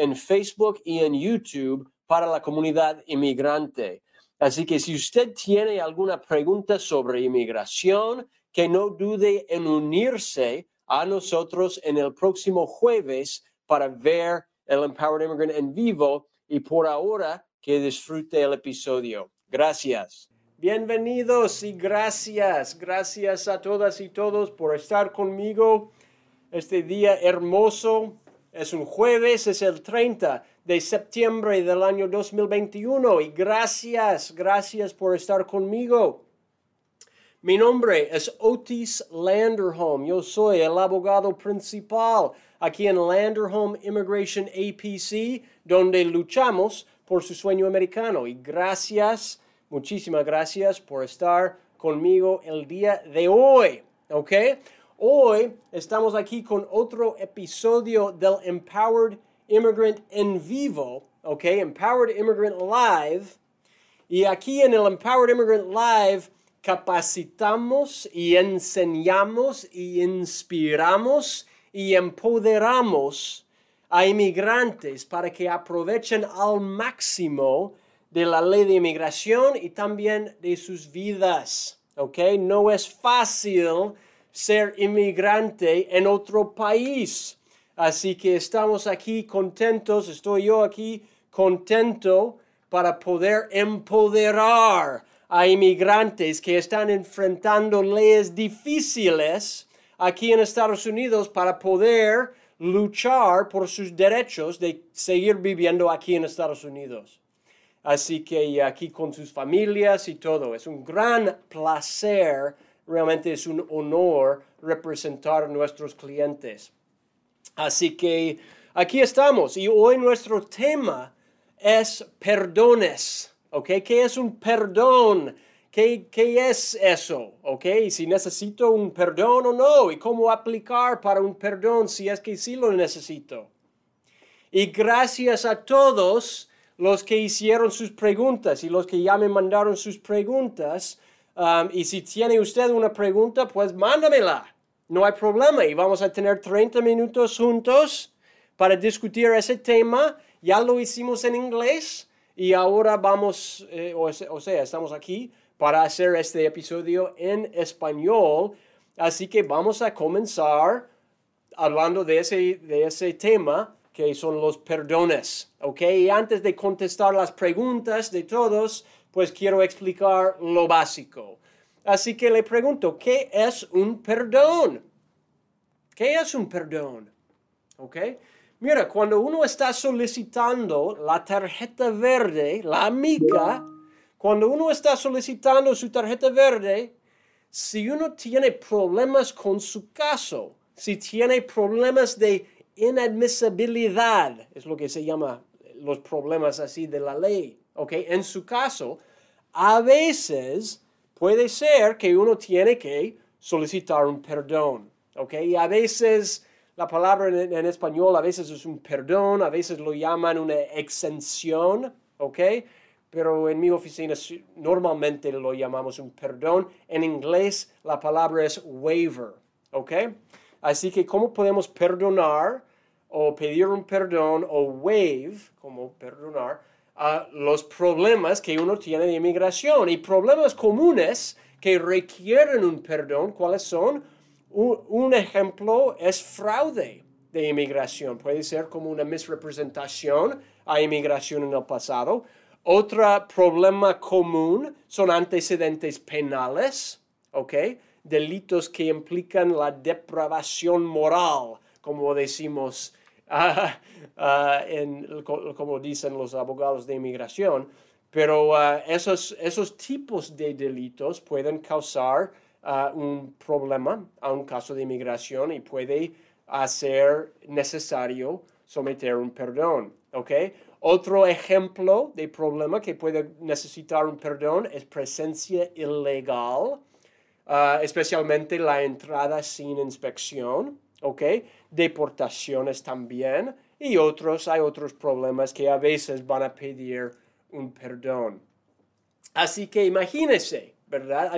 en Facebook y en YouTube para la comunidad inmigrante. Así que si usted tiene alguna pregunta sobre inmigración, que no dude en unirse a nosotros en el próximo jueves para ver el Empowered Immigrant en vivo y por ahora que disfrute el episodio. Gracias. Bienvenidos y gracias. Gracias a todas y todos por estar conmigo este día hermoso es un jueves, es el 30 de septiembre del año 2021 y gracias, gracias por estar conmigo. Mi nombre es Otis Landerholm. Yo soy el abogado principal aquí en Landerholm Immigration APC, donde luchamos por su sueño americano. Y gracias, muchísimas gracias por estar conmigo el día de hoy. ¿Ok? Hoy estamos aquí con otro episodio del Empowered Immigrant en vivo, ¿ok? Empowered Immigrant Live. Y aquí en el Empowered Immigrant Live capacitamos y enseñamos y inspiramos y empoderamos a inmigrantes para que aprovechen al máximo de la ley de inmigración y también de sus vidas. ¿Ok? No es fácil ser inmigrante en otro país. Así que estamos aquí contentos, estoy yo aquí contento para poder empoderar a inmigrantes que están enfrentando leyes difíciles aquí en Estados Unidos para poder luchar por sus derechos de seguir viviendo aquí en Estados Unidos. Así que aquí con sus familias y todo, es un gran placer realmente es un honor representar a nuestros clientes. Así que aquí estamos y hoy nuestro tema es perdones. ¿Ok? ¿Qué es un perdón? ¿Qué, ¿Qué, es eso? ¿Ok? Si necesito un perdón o no y cómo aplicar para un perdón si es que sí lo necesito. Y gracias a todos los que hicieron sus preguntas y los que ya me mandaron sus preguntas. Um, y si tiene usted una pregunta, pues mándamela. No hay problema. Y vamos a tener 30 minutos juntos para discutir ese tema. Ya lo hicimos en inglés y ahora vamos, eh, o, o sea, estamos aquí para hacer este episodio en español. Así que vamos a comenzar hablando de ese, de ese tema que son los perdones. ¿Ok? Y antes de contestar las preguntas de todos, pues quiero explicar lo básico. Así que le pregunto, ¿qué es un perdón? ¿Qué es un perdón? ¿Ok? Mira, cuando uno está solicitando la tarjeta verde, la amiga, cuando uno está solicitando su tarjeta verde, si uno tiene problemas con su caso, si tiene problemas de inadmisibilidad, es lo que se llama los problemas así de la ley, ¿ok? En su caso, a veces puede ser que uno tiene que solicitar un perdón, ¿ok? Y a veces la palabra en, español a veces es un perdón, a veces lo llaman una exención, ¿ok? Pero en mi oficina normalmente lo llamamos un perdón. En inglés la palabra es waiver, ¿ok? Así que, ¿cómo podemos perdonar o pedir un perdón o waive, como perdonar, a los problemas que uno tiene de inmigración y problemas comunes que requieren un perdón, ¿cuáles son? Un, ejemplo es fraude de inmigración, puede ser como una misrepresentación a inmigración en el pasado. Otro problema común son antecedentes penales, ¿ok? Delitos que implican la depravación moral, como decimos en, como dicen los abogados de inmigración, pero esos, esos tipos de delitos pueden causar un problema a un caso de inmigración y puede hacer necesario someter un perdón. ¿ok? Otro ejemplo de problema que puede necesitar un perdón es presencia ilegal, ah, especialmente la entrada sin inspección, ¿ok? Deportaciones también y otros, hay otros problemas que a veces van a pedir un perdón. Así que imagínese, ¿verdad?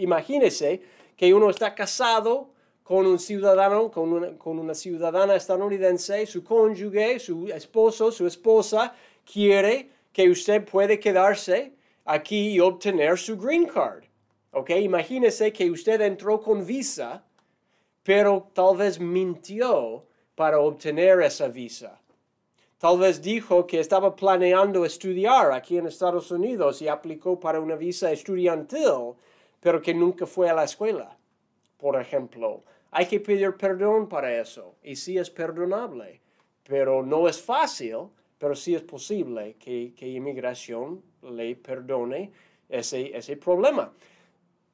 Imagínese que uno está casado con un ciudadano, con una, con una ciudadana estadounidense, su cónyuge, su esposo, su esposa, quiere que usted puede quedarse aquí y obtener su green card. ¿Ok? Imagínese que usted entró con visa, pero tal vez mintió para obtener esa visa. Tal vez dijo que estaba planeando estudiar aquí en Estados Unidos y aplicó para una visa estudiantil, pero que nunca fue a la escuela, por ejemplo. Hay que pedir perdón para eso y sí es perdonable, pero no es fácil, pero sí es posible que, que inmigración le perdone ese, ese problema.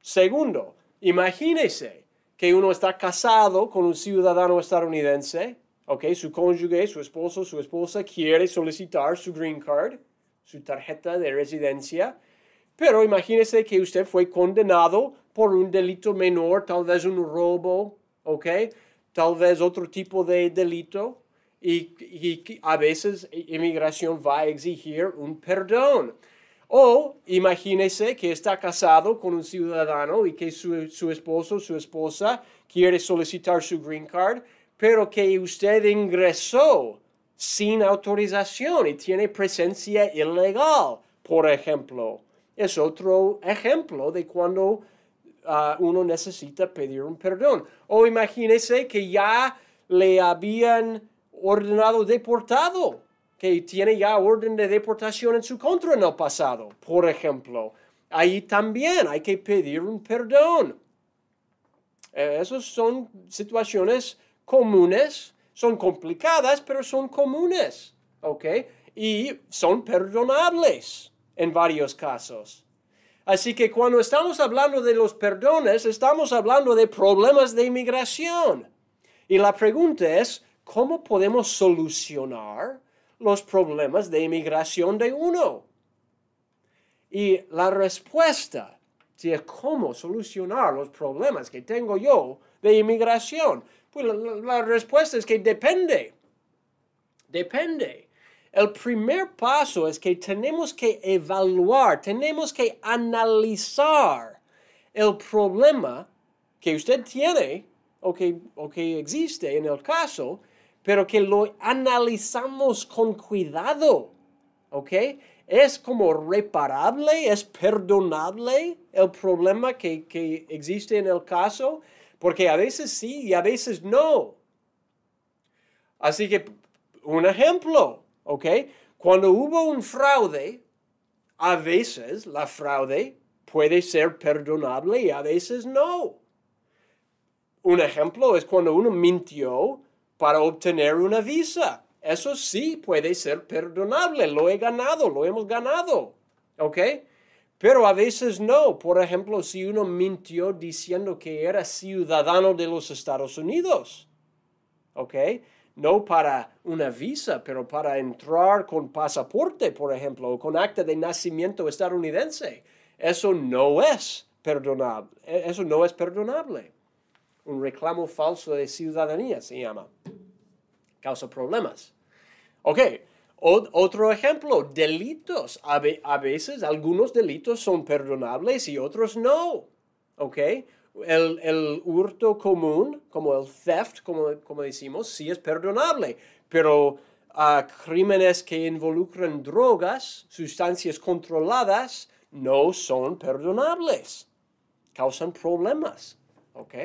Segundo, imagínese que uno está casado con un ciudadano estadounidense, okay, su cónyuge, su esposo, su esposa quiere solicitar su green card, su tarjeta de residencia, pero imagínese que usted fue condenado por un delito menor, tal vez un robo, ¿ok? Tal vez otro tipo de delito y, a veces inmigración va a exigir un perdón. O imagínese que está casado con un ciudadano y que su, su esposo, su esposa quiere solicitar su green card, pero que usted ingresó sin autorización y tiene presencia ilegal, por ejemplo. Es otro ejemplo de cuando uno necesita pedir un perdón. O imagínese que ya le habían ordenado deportado, que tiene ya orden de deportación en su contra en el pasado, por ejemplo. Ahí también hay que pedir un perdón. Eh, esas son situaciones comunes, son complicadas, pero son comunes, ¿ok? Y son perdonables en varios casos. Así que cuando estamos hablando de los perdones, estamos hablando de problemas de inmigración. Y la pregunta es, ¿cómo podemos solucionar los problemas de inmigración de uno? Y la respuesta es cómo solucionar los problemas que tengo yo de inmigración. Pues la, respuesta es que depende. Depende. El primer paso es que tenemos que evaluar, tenemos que analizar el problema que usted tiene o que existe en el caso, pero que lo analizamos con cuidado. ¿Ok? ¿Es como reparable, es perdonable el problema que, que existe en el caso? Porque a veces sí y a veces no. Así que, un ejemplo, ¿ok? Cuando hubo un fraude, a veces la fraude puede ser perdonable y a veces no. Un ejemplo es cuando uno mintió para obtener una visa. Eso sí puede ser perdonable. Lo he ganado, lo hemos ganado. ¿Ok? Pero a veces no. Por ejemplo, si uno mintió diciendo que era ciudadano de los Estados Unidos. ¿Ok? no para una visa, pero para entrar con pasaporte, por ejemplo, o con acta de nacimiento estadounidense. Eso no es perdonable. Eso no es perdonable. Un reclamo falso de ciudadanía se llama. Causa problemas. Ok, otro ejemplo, delitos. A, veces algunos delitos son perdonables y otros no. Ok, el, hurto común, como el theft, como, como decimos, sí es perdonable, pero a crímenes que involucran drogas, sustancias controladas, no son perdonables. Causan problemas. ¿Ok?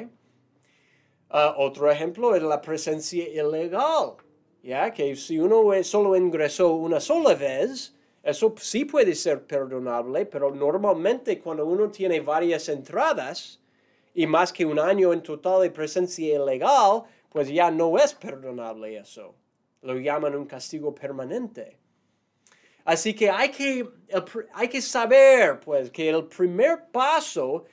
Ah, otro ejemplo es la presencia ilegal. ¿Ya? Que si uno solo ingresó una sola vez, eso sí puede ser perdonable, pero normalmente cuando uno tiene varias entradas, y más que un año en total de presencia ilegal, pues ya no es perdonable eso. Lo llaman un castigo permanente. Así que hay que, hay que saber, pues, que el primer paso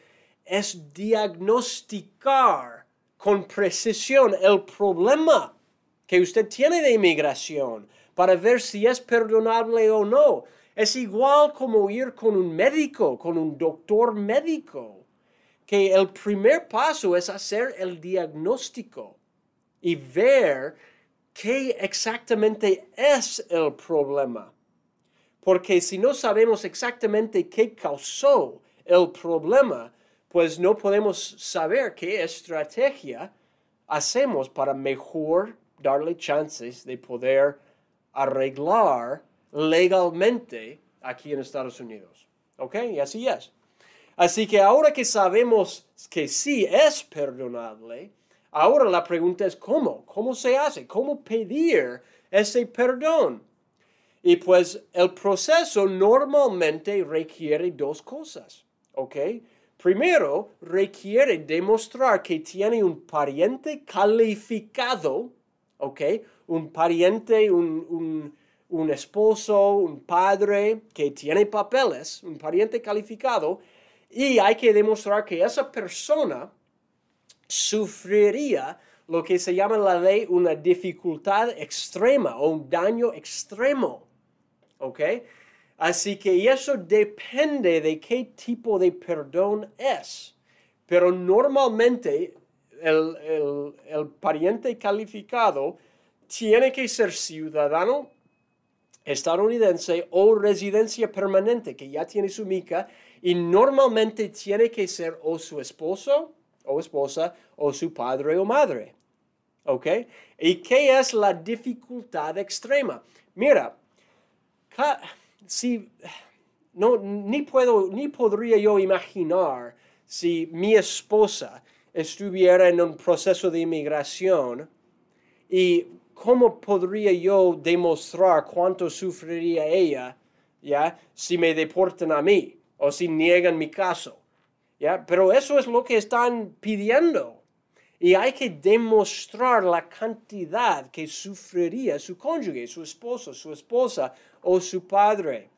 es diagnosticar con precisión el problema que usted tiene de inmigración para ver si es perdonable o no. Es igual como ir con un médico, con un doctor médico, que el primer paso es hacer el diagnóstico y ver qué exactamente es el problema. Porque si no sabemos exactamente qué causó el problema, pues no podemos saber qué estrategia hacemos para mejor darle chances de poder arreglar legalmente aquí en Estados Unidos. ¿Ok? Y así es. Así que ahora que sabemos que sí es perdonable, ahora la pregunta es cómo, cómo se hace, cómo pedir ese perdón. Y pues el proceso normalmente requiere dos cosas, ¿ok? Primero, requiere demostrar que tiene un pariente calificado, ¿ok? Un pariente, un, un esposo, un padre que tiene papeles, un pariente calificado, y hay que demostrar que esa persona sufriría lo que se llama en la ley una dificultad extrema o un daño extremo. ¿ok? Así que eso depende de qué tipo de perdón es. Pero normalmente el, pariente calificado tiene que ser ciudadano estadounidense o residencia permanente, que ya tiene su mica, y normalmente tiene que ser o su esposo o esposa o su padre o madre. ¿Ok? ¿Y qué es la dificultad extrema? Mira, si no, ni puedo, ni podría yo imaginar si mi esposa estuviera en un proceso de inmigración y cómo podría yo demostrar cuánto sufriría ella, ¿ya? Si me deportan a mí o si niegan mi caso, ¿ya? Pero eso es lo que están pidiendo. Y hay que demostrar la cantidad que sufriría su cónyuge, su esposo, su esposa o su padre.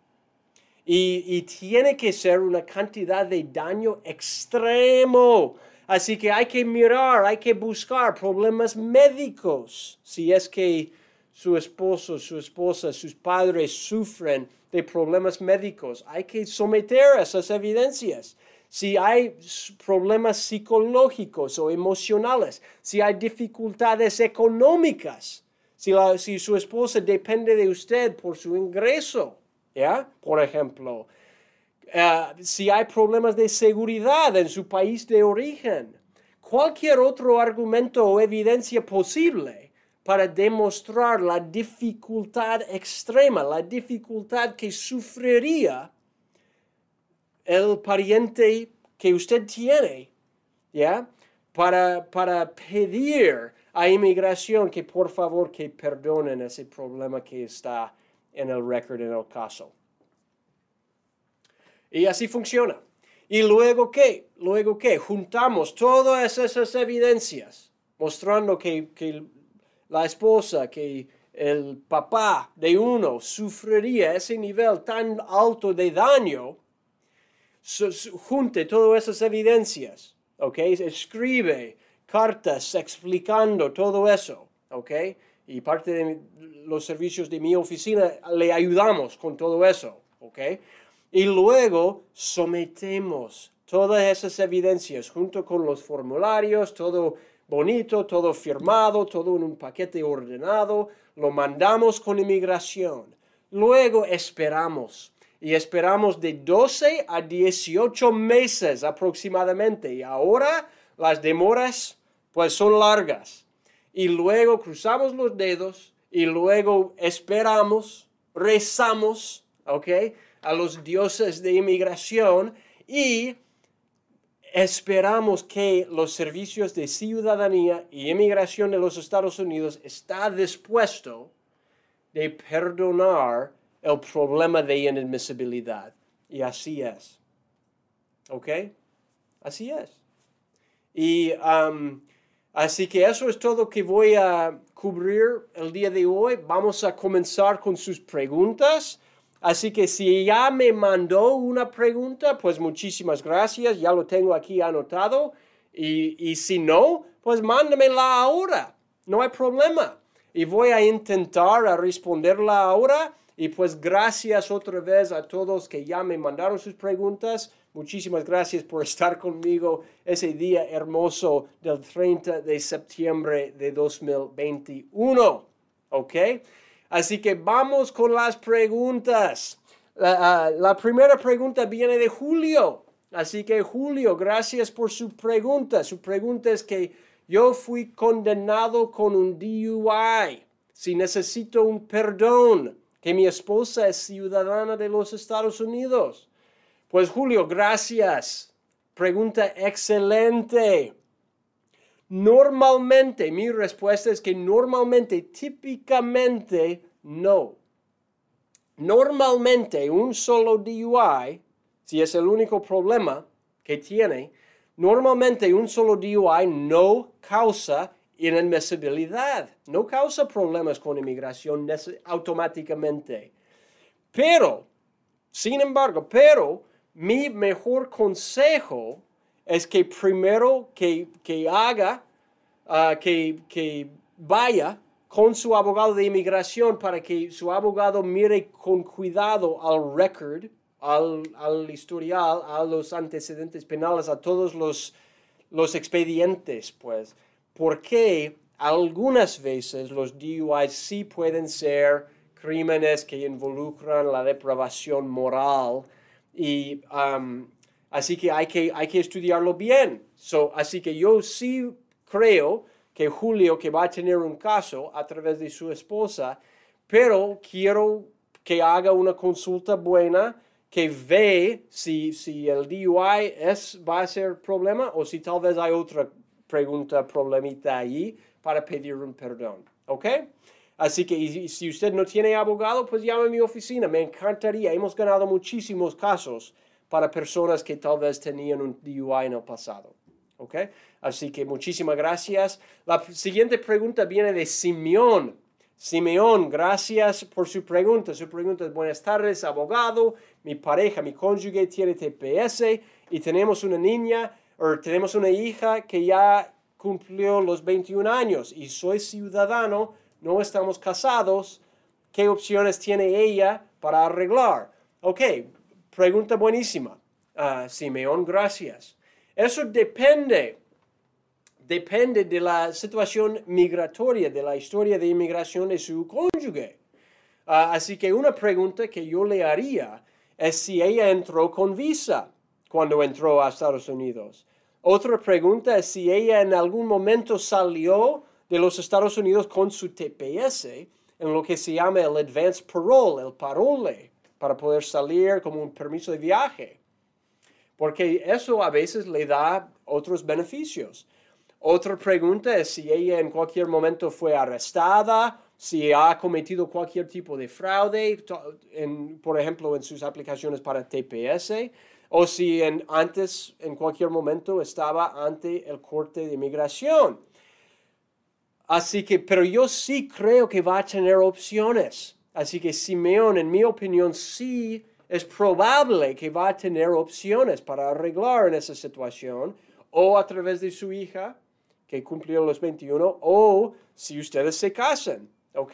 Y, tiene que ser una cantidad de daño extremo. Así que hay que mirar, hay que buscar problemas médicos. Si es que su esposo, su esposa, sus padres sufren de problemas médicos, hay que someter esas evidencias si hay problemas psicológicos o emocionales, si hay dificultades económicas, si, su esposa depende de usted por su ingreso. Por ejemplo, eh, si hay problemas de seguridad en su país de origen, cualquier otro argumento o evidencia posible para demostrar la dificultad extrema, la dificultad que sufriría el pariente que usted tiene, ¿ya? Para, para pedir a inmigración que por favor que perdonen ese problema que está en el récord en el caso. Y así funciona. Y luego qué? Luego qué? Juntamos todas esas evidencias mostrando que, que la esposa, que el papá de uno sufriría ese nivel tan alto de daño junte todas esas evidencias, ¿ok? Escribe cartas explicando todo eso, ¿ok? Y parte de los servicios de mi oficina le ayudamos con todo eso, ¿ok? Y luego sometemos todas esas evidencias junto con los formularios, todo bonito, todo firmado, todo en un paquete ordenado, lo mandamos con inmigración. Luego esperamos y esperamos de 12 a 18 meses aproximadamente. Y ahora las demoras pues son largas. Y luego cruzamos los dedos y luego esperamos, rezamos, ¿ok? A los dioses de inmigración y esperamos que los servicios de ciudadanía y inmigración de los Estados Unidos está dispuesto de perdonar el problema de inadmisibilidad. Y así es. ¿Ok? Así es. Y um, Así que eso es todo que voy a cubrir el día de hoy. Vamos a comenzar con sus preguntas. Así que si ya me mandó una pregunta, pues muchísimas gracias, ya lo tengo aquí anotado. Y, y si no, pues mándamela ahora, no hay problema. Y voy a intentar responderla ahora. Y pues gracias otra vez a todos que ya me mandaron sus preguntas. Muchísimas gracias por estar conmigo ese día hermoso del 30 de septiembre de 2021. ¿Ok? Así que vamos con las preguntas. La, la primera pregunta viene de Julio. Así que Julio, gracias por su pregunta. Su pregunta es que yo fui condenado con un DUI. Si necesito un perdón, que mi esposa es ciudadana de los Estados Unidos. Pues Julio, gracias. Pregunta excelente. Normalmente, mi respuesta es que normalmente, típicamente, no. Normalmente, un solo DUI, si es el único problema que tiene, normalmente un solo DUI no causa inadmisibilidad, no causa problemas con inmigración automáticamente. Pero, sin embargo, pero mi mejor consejo es que primero que, haga, ah, que, vaya con su abogado de inmigración para que su abogado mire con cuidado al record, al, historial, a los antecedentes penales, a todos los, los expedientes, pues, porque algunas veces los DUIs sí pueden ser crímenes que involucran la depravación moral y um, así que hay, que hay que estudiarlo bien. So, así que yo sí creo que Julio, que va a tener un caso a través de su esposa, pero quiero que haga una consulta buena, que ve si, si el DUI es, va a ser problema o si tal vez hay otra pregunta, problemita allí para pedir un perdón. ¿Ok? Así que si usted no tiene abogado, pues llame a mi oficina. Me encantaría. Hemos ganado muchísimos casos para personas que tal vez tenían un DUI en el pasado. ¿Ok? Así que muchísimas gracias. La siguiente pregunta viene de Simeón. Simeón, gracias por su pregunta. Su pregunta es, buenas tardes, abogado. Mi pareja, mi cónyuge tiene TPS y tenemos una niña, o tenemos una hija que ya cumplió los 21 años y soy ciudadano no estamos casados, ¿qué opciones tiene ella para arreglar? Ok, pregunta buenísima. Uh, Simeón, gracias. Eso depende, depende de la situación migratoria, de la historia de inmigración de su cónyuge. Ah, así que una pregunta que yo le haría es si ella entró con visa cuando entró a Estados Unidos. Otra pregunta es si ella en algún momento salió de los Estados Unidos con su TPS en lo que se llama el advance parole, el parole, para poder salir como un permiso de viaje. Porque eso a veces le da otros beneficios. Otra pregunta es si ella en cualquier momento fue arrestada, si ha cometido cualquier tipo de fraude, por ejemplo, en sus aplicaciones para TPS, o si en, antes, en cualquier momento, estaba ante el corte de inmigración. Así que, pero yo sí creo que va a tener opciones. Así que Simeón, en mi opinión, sí es probable que va a tener opciones para arreglar en esa situación, o a través de su hija, que cumplió los 21, o si ustedes se casan, ¿ok?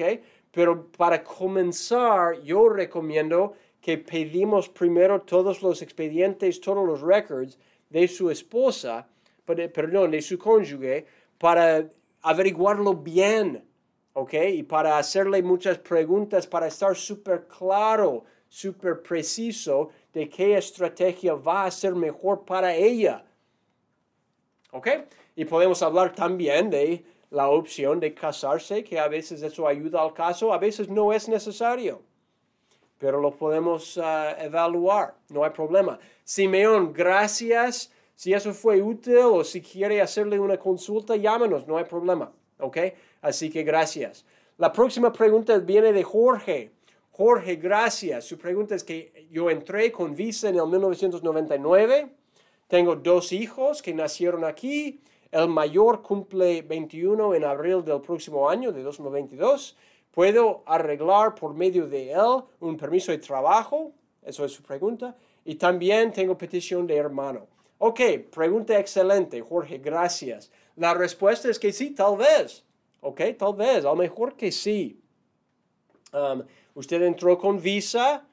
Pero para comenzar, yo recomiendo que pedimos primero todos los expedientes, todos los records de su esposa, perdón, de su cónyuge, para averiguarlo bien, ¿ok? Y para hacerle muchas preguntas, para estar súper claro, súper preciso de qué estrategia va a ser mejor para ella. ¿Ok? Y podemos hablar también de la opción de casarse, que a veces eso ayuda al caso, a veces no es necesario, pero lo podemos ah, evaluar, no hay problema. Simeón, gracias si eso fue útil o si quiere hacerle una consulta, llámanos, no hay problema. ¿Ok? Así que gracias. La próxima pregunta viene de Jorge. Jorge, gracias. Su pregunta es que yo entré con visa en el 1999. Tengo dos hijos que nacieron aquí. el mayor cumple 21 en abril del próximo año, de 2022. ¿Puedo arreglar por medio de él un permiso de trabajo? Eso es su pregunta. Y también tengo petición de hermano. Ok, pregunta excelente, Jorge, gracias. La respuesta es que sí, tal vez. Ok, tal vez, a lo mejor que sí. Um, usted entró con visa,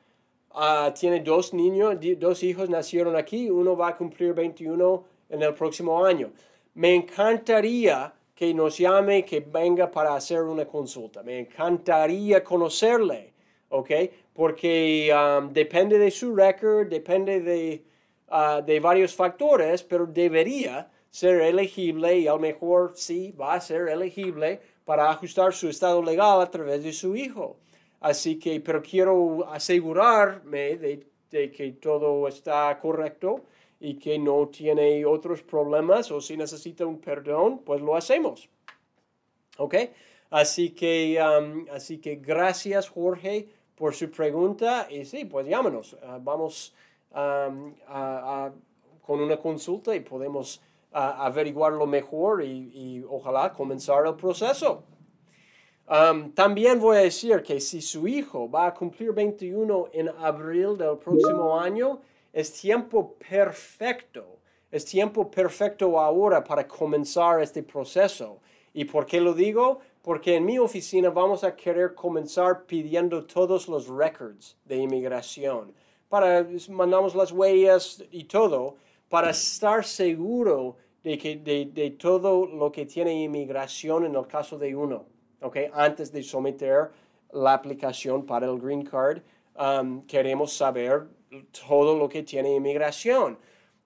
uh, tiene dos niños, dos hijos nacieron aquí, uno va a cumplir 21 en el próximo año. Me encantaría que nos llame, que venga para hacer una consulta. Me encantaría conocerle, ¿ok? Porque um, depende de su record, depende de, uh, de varios factores, pero debería ser elegible y a lo mejor sí va a ser elegible para ajustar su estado legal a través de su hijo. Así que, pero quiero asegurarme de, de que todo está correcto y que no tiene otros problemas o si necesita un perdón, pues lo hacemos. ¿Ok? Así que, um, así que gracias Jorge por su pregunta y sí, pues llámanos. Uh, vamos um, con una consulta y podemos uh, averiguarlo mejor y, y, ojalá comenzar el proceso. Um, también voy a decir que si su hijo va a cumplir 21 en abril del próximo año, es tiempo perfecto, es tiempo perfecto ahora para comenzar este proceso. ¿Y por qué lo digo? Porque en mi oficina vamos a querer comenzar pidiendo todos los records de inmigración. Para, mandamos las huellas y todo, para estar seguro de, que, de, todo lo que tiene inmigración en el caso de uno, ¿okay? Antes de someter la aplicación para el green card, um, queremos saber todo lo que tiene inmigración.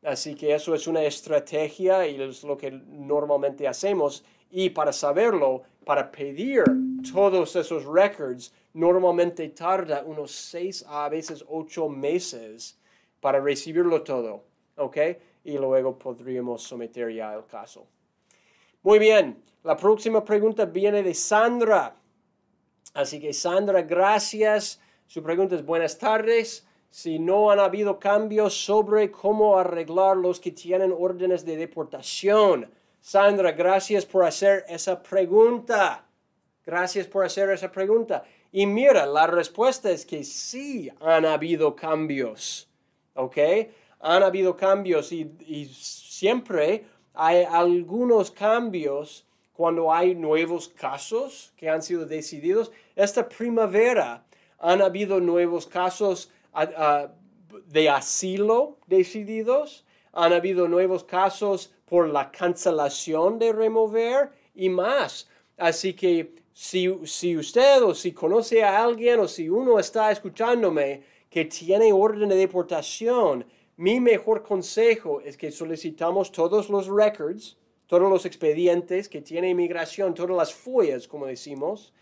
Así que eso es una estrategia y es lo que normalmente hacemos. Y para saberlo, para pedir todos esos records, normalmente tarda unos seis a veces ocho meses para recibirlo todo. ¿Ok? Y luego podríamos someter ya el caso. Muy bien, la próxima pregunta viene de Sandra. Así que Sandra, gracias. Su pregunta es buenas tardes si no han habido cambios sobre cómo arreglar los que tienen órdenes de deportación. Sandra, gracias por hacer esa pregunta. Gracias por hacer esa pregunta. Y mira, la respuesta es que sí han habido cambios. ¿Ok? Han habido cambios y, y siempre hay algunos cambios cuando hay nuevos casos que han sido decididos. Esta primavera han habido nuevos casos de asilo decididos, han habido nuevos casos por la cancelación de remover y más. Así que si, si usted o si conoce a alguien o si uno está escuchándome que tiene orden de deportación, mi mejor consejo es que solicitamos todos los records, todos los expedientes que tiene inmigración, todas las follas, como decimos,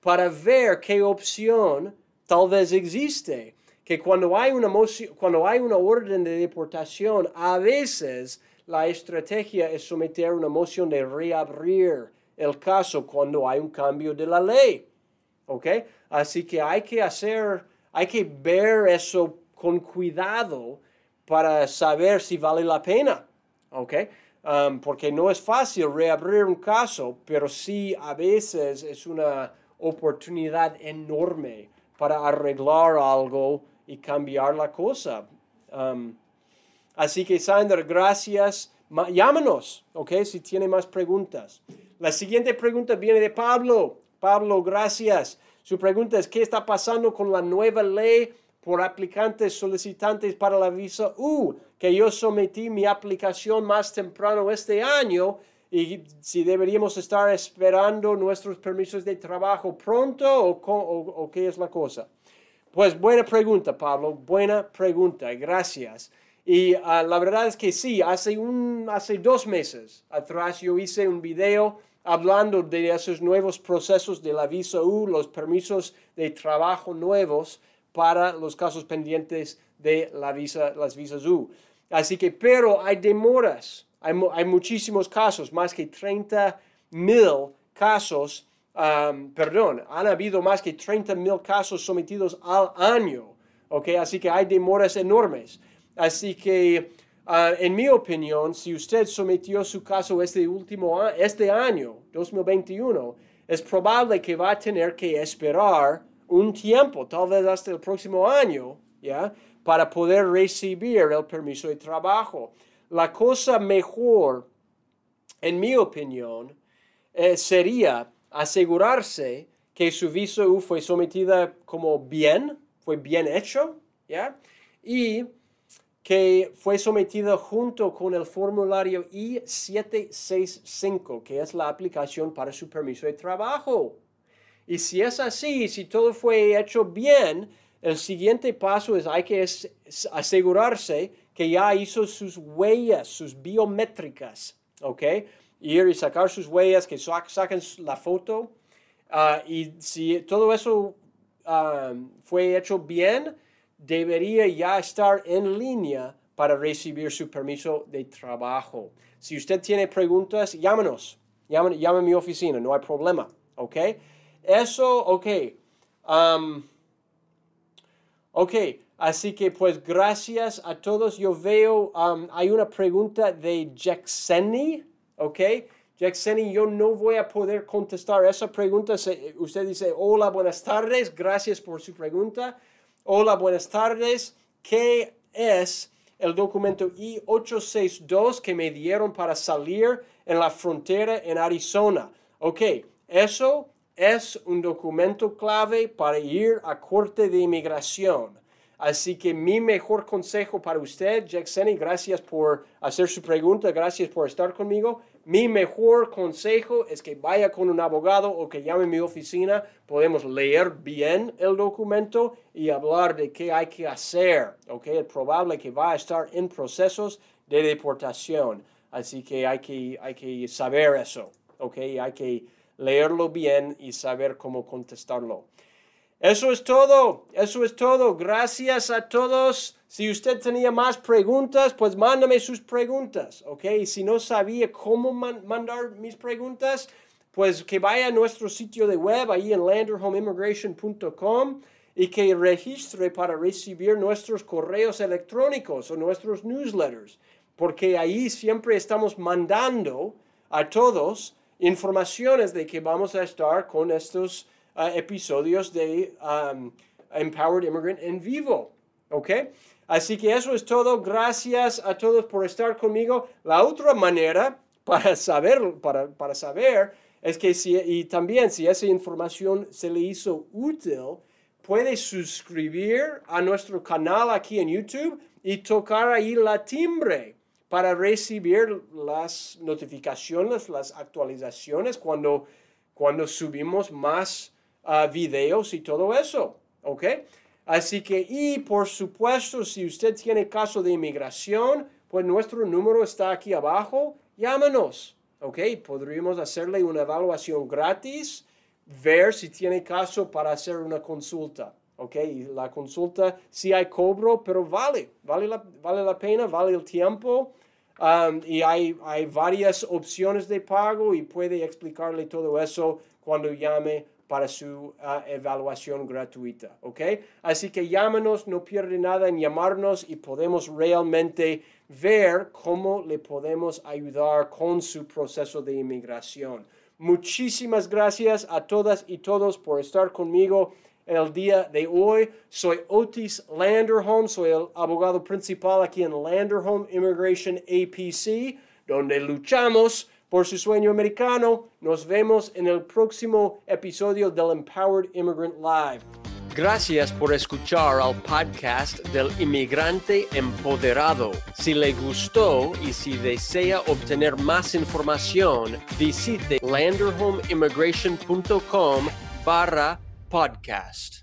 para ver qué opción tal vez existe que cuando hay una, cuando hay una orden de deportación, a veces la estrategia es someter una moción de reabrir el caso cuando hay un cambio de la ley. ¿Ok? Así que hay que hacer, hay que ver eso con cuidado para saber si vale la pena. ¿Ok? Um, porque no es fácil reabrir un caso, pero sí a veces es una oportunidad enorme para arreglar algo y cambiar la cosa. Um, así que Sandra, gracias. llámanos, ¿ok? Si tiene más preguntas. La siguiente pregunta viene de Pablo. Pablo, gracias. Su pregunta es, ¿qué está pasando con la nueva ley por aplicantes solicitantes para la visa U? Que yo sometí mi aplicación más temprano este año y si deberíamos estar esperando nuestros permisos de trabajo pronto o, o qué es la cosa. Pues buena pregunta, Pablo, buena pregunta, gracias. Y ah, la verdad es que sí, hace, un, hace dos meses atrás yo hice un video hablando de esos nuevos procesos de la visa U, los permisos de trabajo nuevos para los casos pendientes de la visa, las visas U. Así que, pero hay demoras, hay, hay muchísimos casos, más que 30 mil casos perdón, han habido más que 30 mil casos sometidos al año, ¿ok? Así que hay demoras enormes. Así que ah, en mi opinión, si usted sometió su caso este último este año, 2021, es probable que va a tener que esperar un tiempo, tal vez hasta el próximo año, ¿ya? Para poder recibir el permiso de trabajo. La cosa mejor, en mi opinión, eh, sería asegurarse que su visa U fue sometida como bien, fue bien hecho, ¿ya? Y que fue sometida junto con el formulario I-765, que es la aplicación para su permiso de trabajo. Y si es así, si todo fue hecho bien, el siguiente paso es hay que asegurarse que ya hizo sus huellas, sus biométricas, ¿ok? Ir y sacar sus huellas, que saquen la foto. Ah, y si todo eso ah, fue hecho bien, debería ya estar en línea para recibir su permiso de trabajo. Si usted tiene preguntas, llámenos, llame, a mi oficina, no hay problema, ¿ok? Eso, ok. Um, ok, así que pues gracias a todos. Yo veo, um, hay una pregunta de Jackseni, ¿ok? Jackseni, yo no voy a poder contestar esa pregunta. Usted dice, hola, buenas tardes, gracias por su pregunta. Hola, buenas tardes. ¿Qué es el documento I-862 que me dieron para salir en la frontera en Arizona? Ok, eso es un documento clave para ir a corte de inmigración. Así que mi mejor consejo para usted, Jacksoni, gracias por hacer su pregunta, gracias por estar conmigo. Mi mejor consejo es que vaya con un abogado o que llame a mi oficina. Podemos leer bien el documento y hablar de qué hay que hacer. ¿okay? Es probable que va a estar en procesos de deportación. Así que hay que, hay que saber eso. ¿okay? Hay que leerlo bien y saber cómo contestarlo. Eso es todo, eso es todo. Gracias a todos. Si usted tenía más preguntas, pues mándame sus preguntas, ¿ok? Si no sabía cómo mandar mis preguntas, pues que vaya a nuestro sitio de web ahí en landerhomeimmigration.com y que registre para recibir nuestros correos electrónicos o nuestros newsletters, porque ahí siempre estamos mandando a todos informaciones de que vamos a estar con estos episodios de um, Empowered Immigrant en vivo. ¿Ok? Así que eso es todo. Gracias a todos por estar conmigo. La otra manera para saber, para, para saber es que si, y también si esa información se le hizo útil, puede suscribir a nuestro canal aquí en YouTube y tocar ahí la timbre para recibir las notificaciones, las actualizaciones cuando, cuando subimos más videos y todo eso, ¿ok? Así que, y por supuesto, si usted tiene caso de inmigración, pues nuestro número está aquí abajo, llámanos, ¿ok? Podríamos hacerle una evaluación gratis, ver si tiene caso para hacer una consulta, ¿ok? La consulta sí hay cobro, pero vale, vale la, vale la pena, vale el tiempo. Um, y hay, hay varias opciones de pago y puede explicarle todo eso cuando llame para su ah, evaluación gratuita, ¿ok? Así que llámanos, no pierde nada en llamarnos y podemos realmente ver cómo le podemos ayudar con su proceso de inmigración. Muchísimas gracias a todas y todos por estar conmigo el día de hoy. Soy Otis Landerholm, soy el abogado principal aquí en Landerholm Immigration APC, donde luchamos por su sueño americano. Nos vemos en el próximo episodio del Empowered Immigrant Live. Gracias por escuchar al podcast del inmigrante empoderado. Si le gustó y si desea obtener más información, visite landerhomeimmigration.com barra podcast.